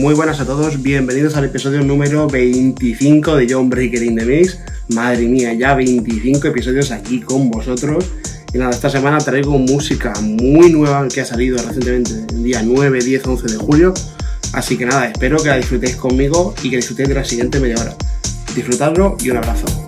muy buenas a todos, bienvenidos al episodio número 25 de John Breaker in the Mix. Madre mía, ya 25 episodios aquí con vosotros. Y nada, esta semana traigo música muy nueva que ha salido recientemente, el día 9, 10, 11 de julio. Así que nada, espero que la disfrutéis conmigo y que disfrutéis de la siguiente media hora. Disfrutadlo y un abrazo.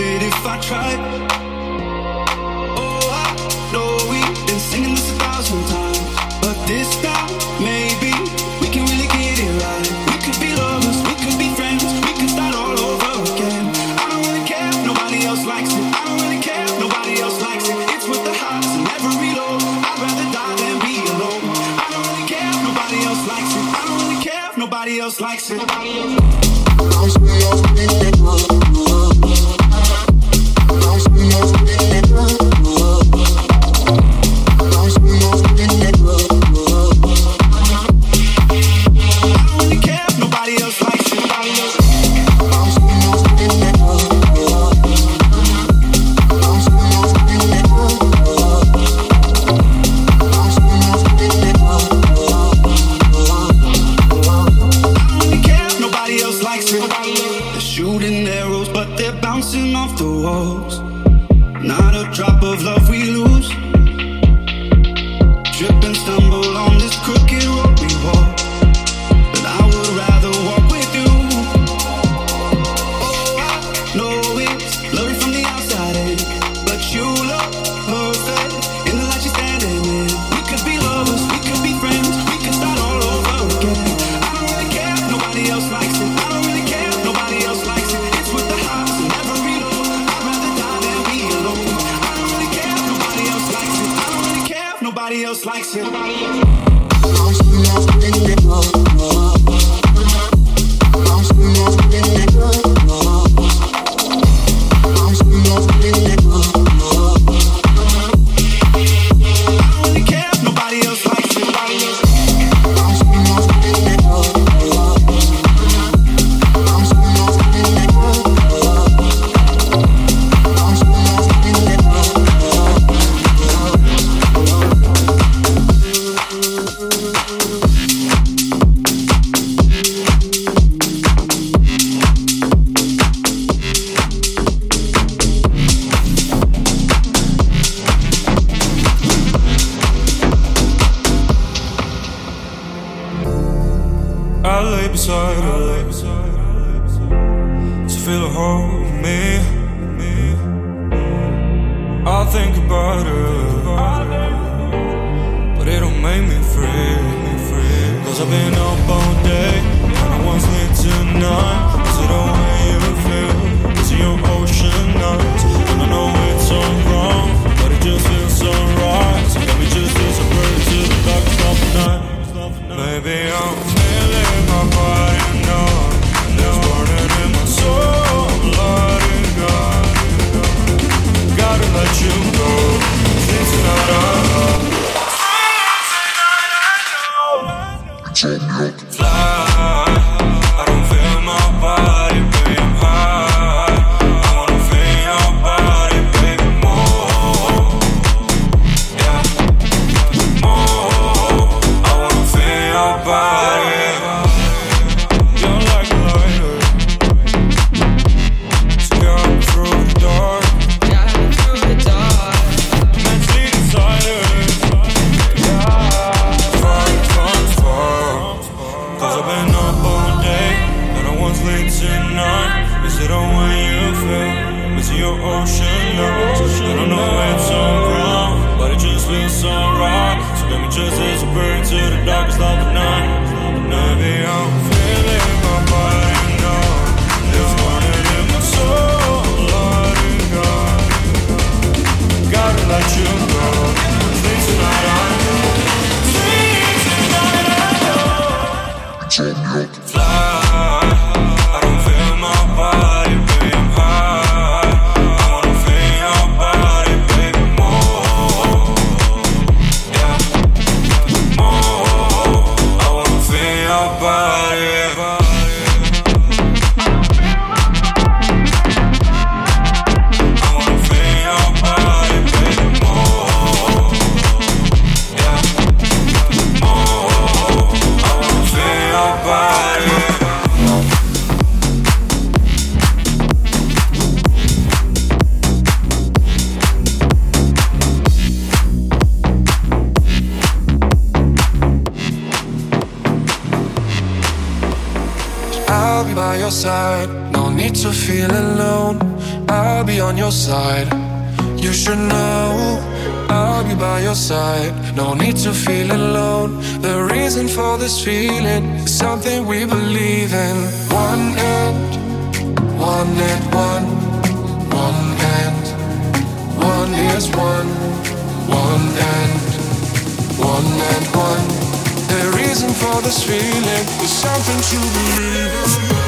It if I tried. your side. You should know I'll be by your side. No need to feel alone. The reason for this feeling is something we believe in. One hand, one and one, one hand, one is one, one hand, one and one. The reason for this feeling is something to believe in.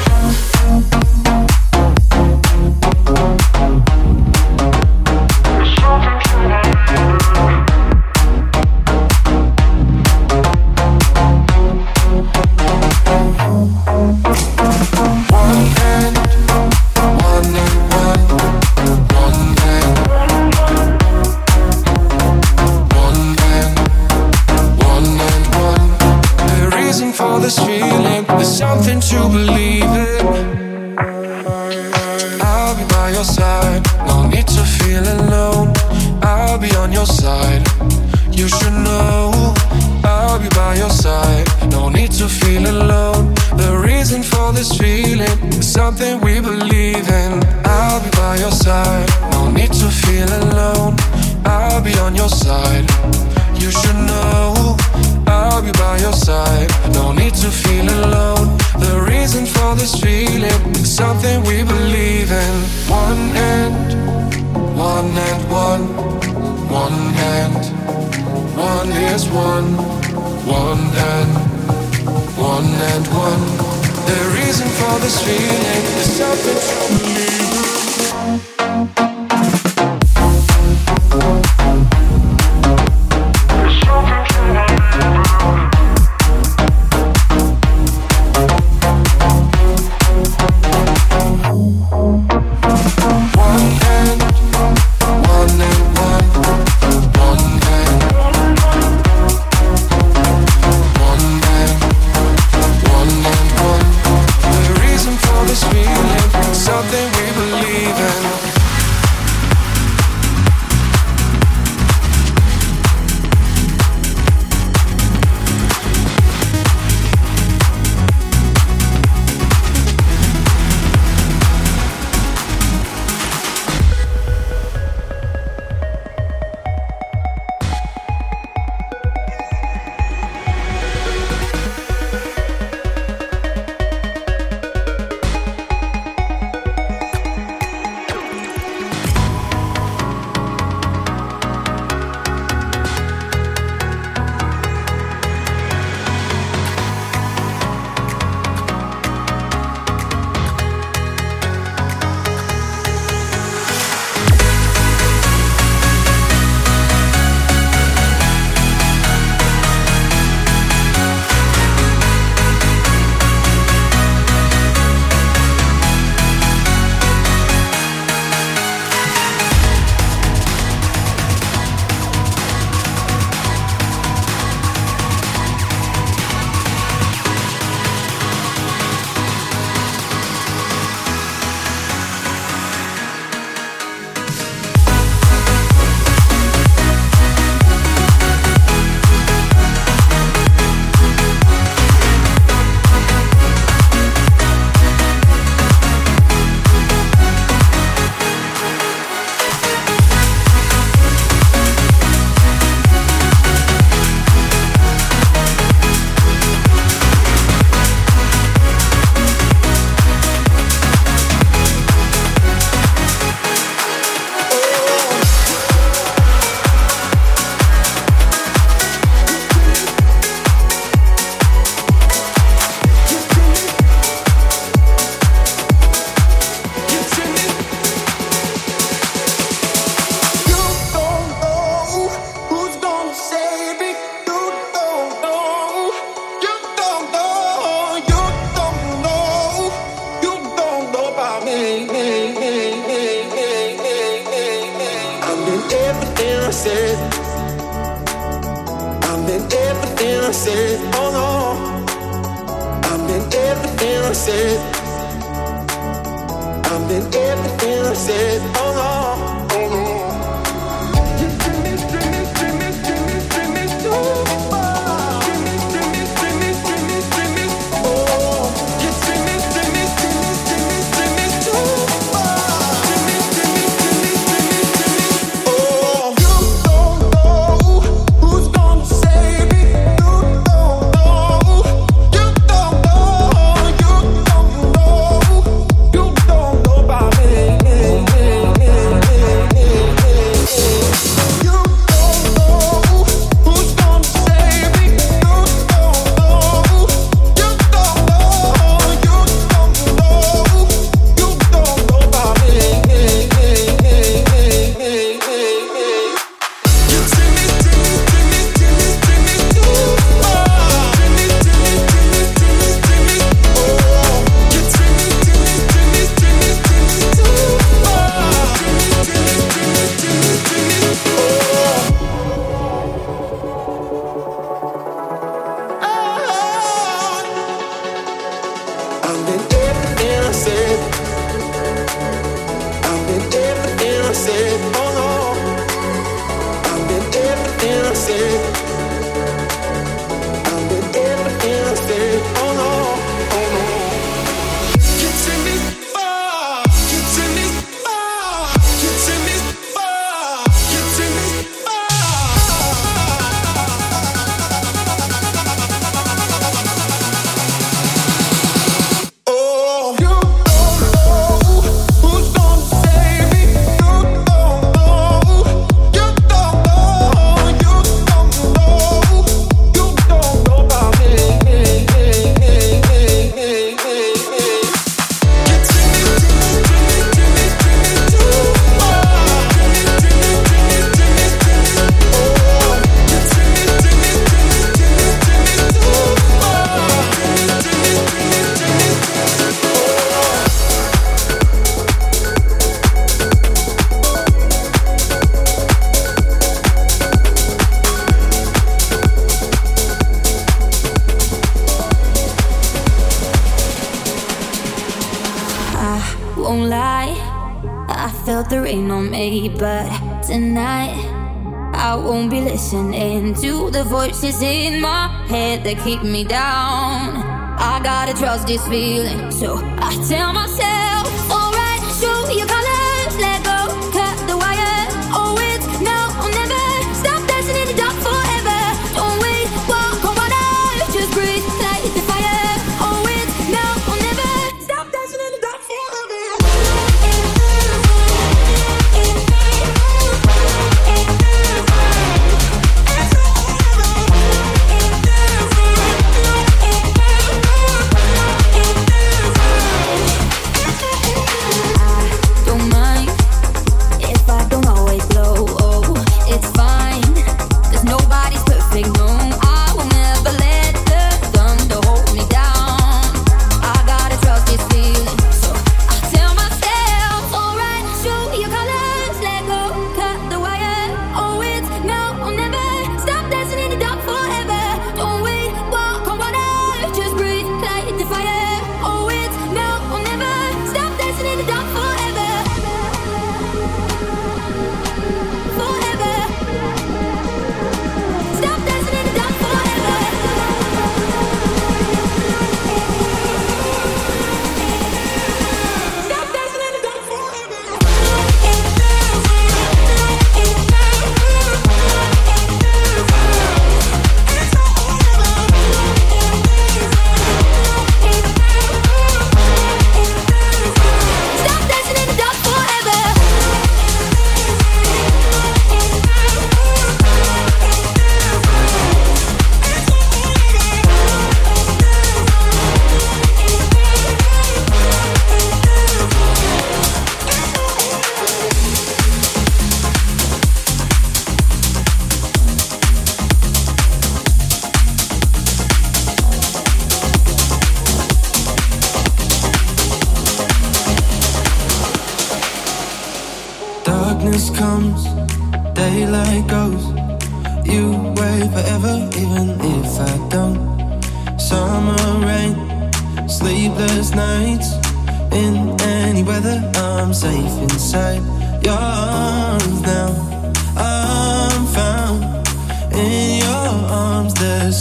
voices in my head that keep me down. I gotta trust this feeling, so I tell myself.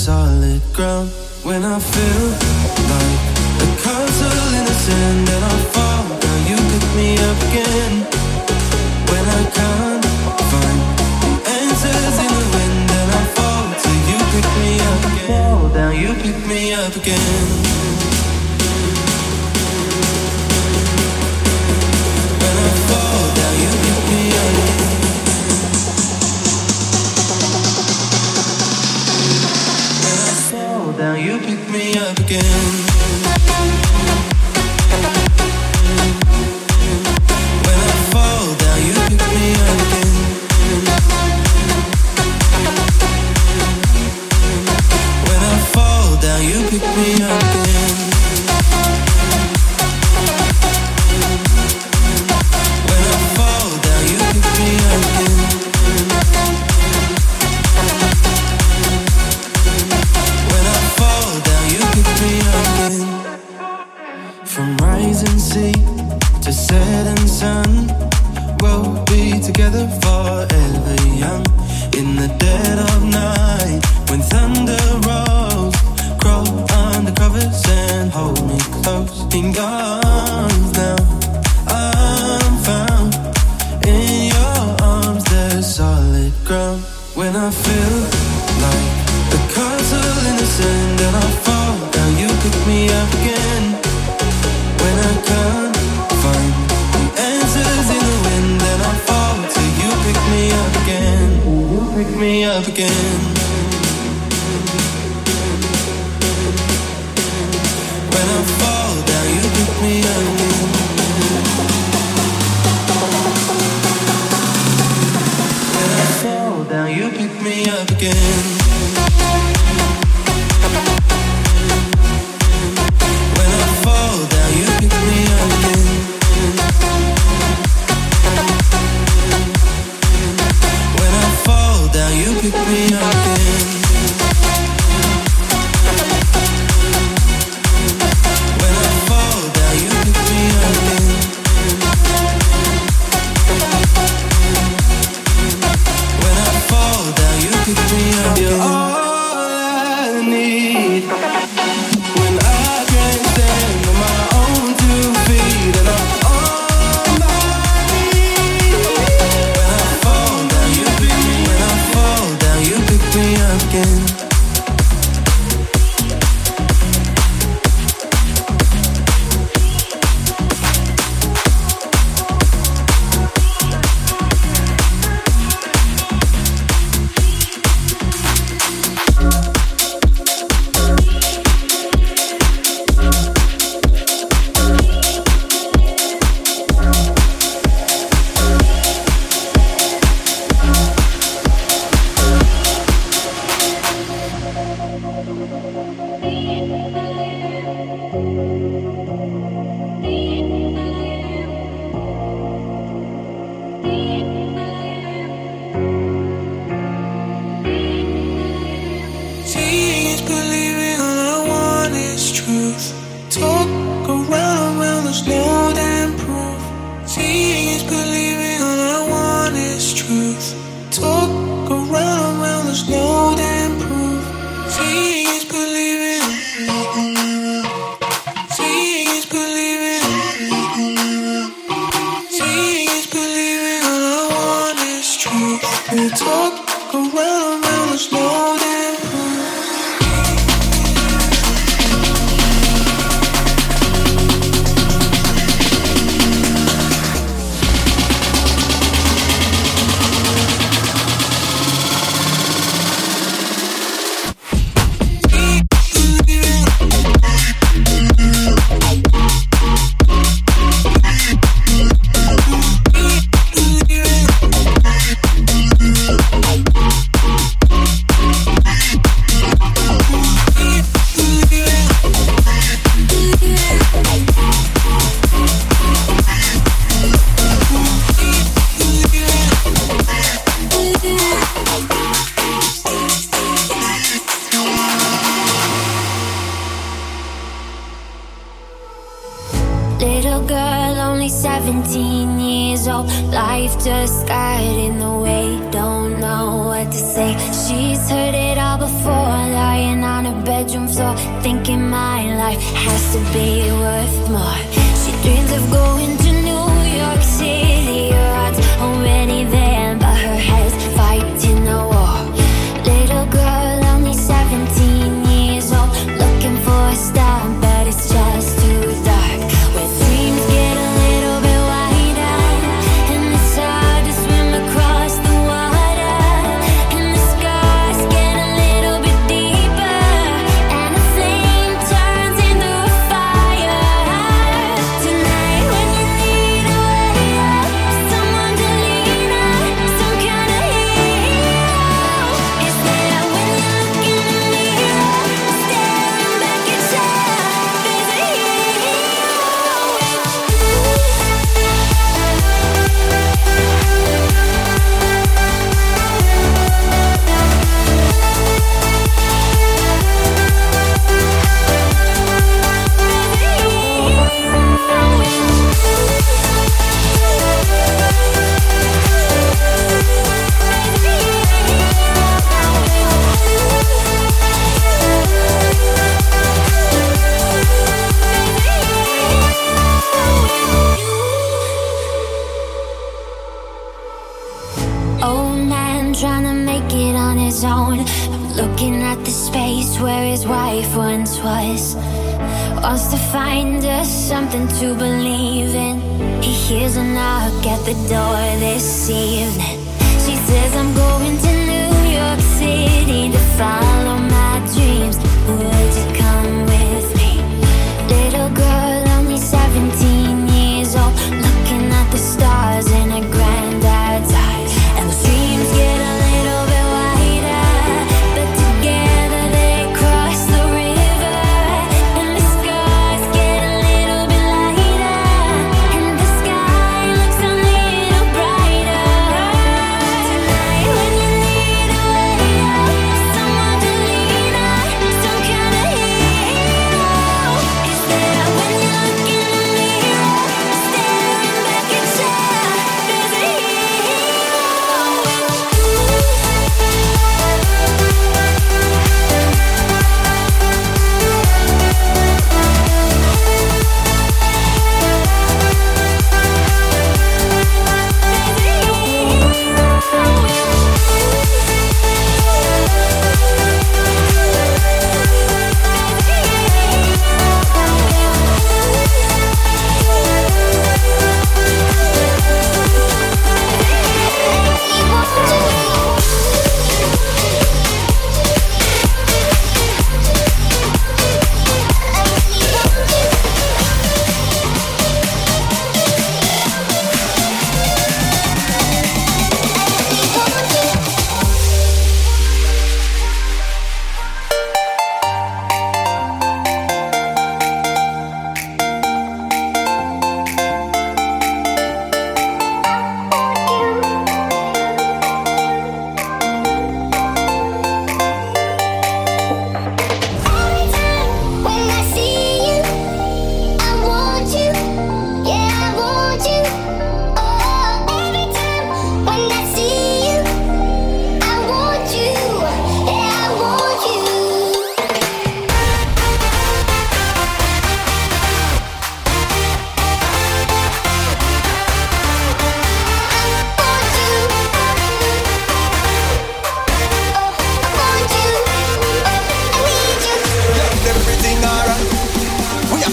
solid ground when I feel like a castle in the sand and I fall. Now you pick me up again when I can't find answers in the wind and I fall. So you pick me up again. Now you pick me up again. again From rising sea to setting sun, we'll be together forever young. In the dead of night, when thunder rolls, crawl under covers and hold me close. In your arms now, I'm found. In your arms, there's solid ground. When I feel me up again. When I fall down, you pick me up. When I fall down, you pick me up again.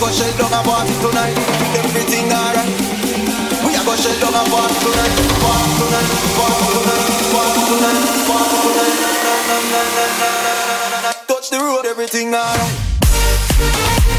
go shell down a party tonight. Everything alright. We a go shell down a party tonight. Party tonight. Party tonight. Party tonight. Party tonight. Touch the road, everything alright.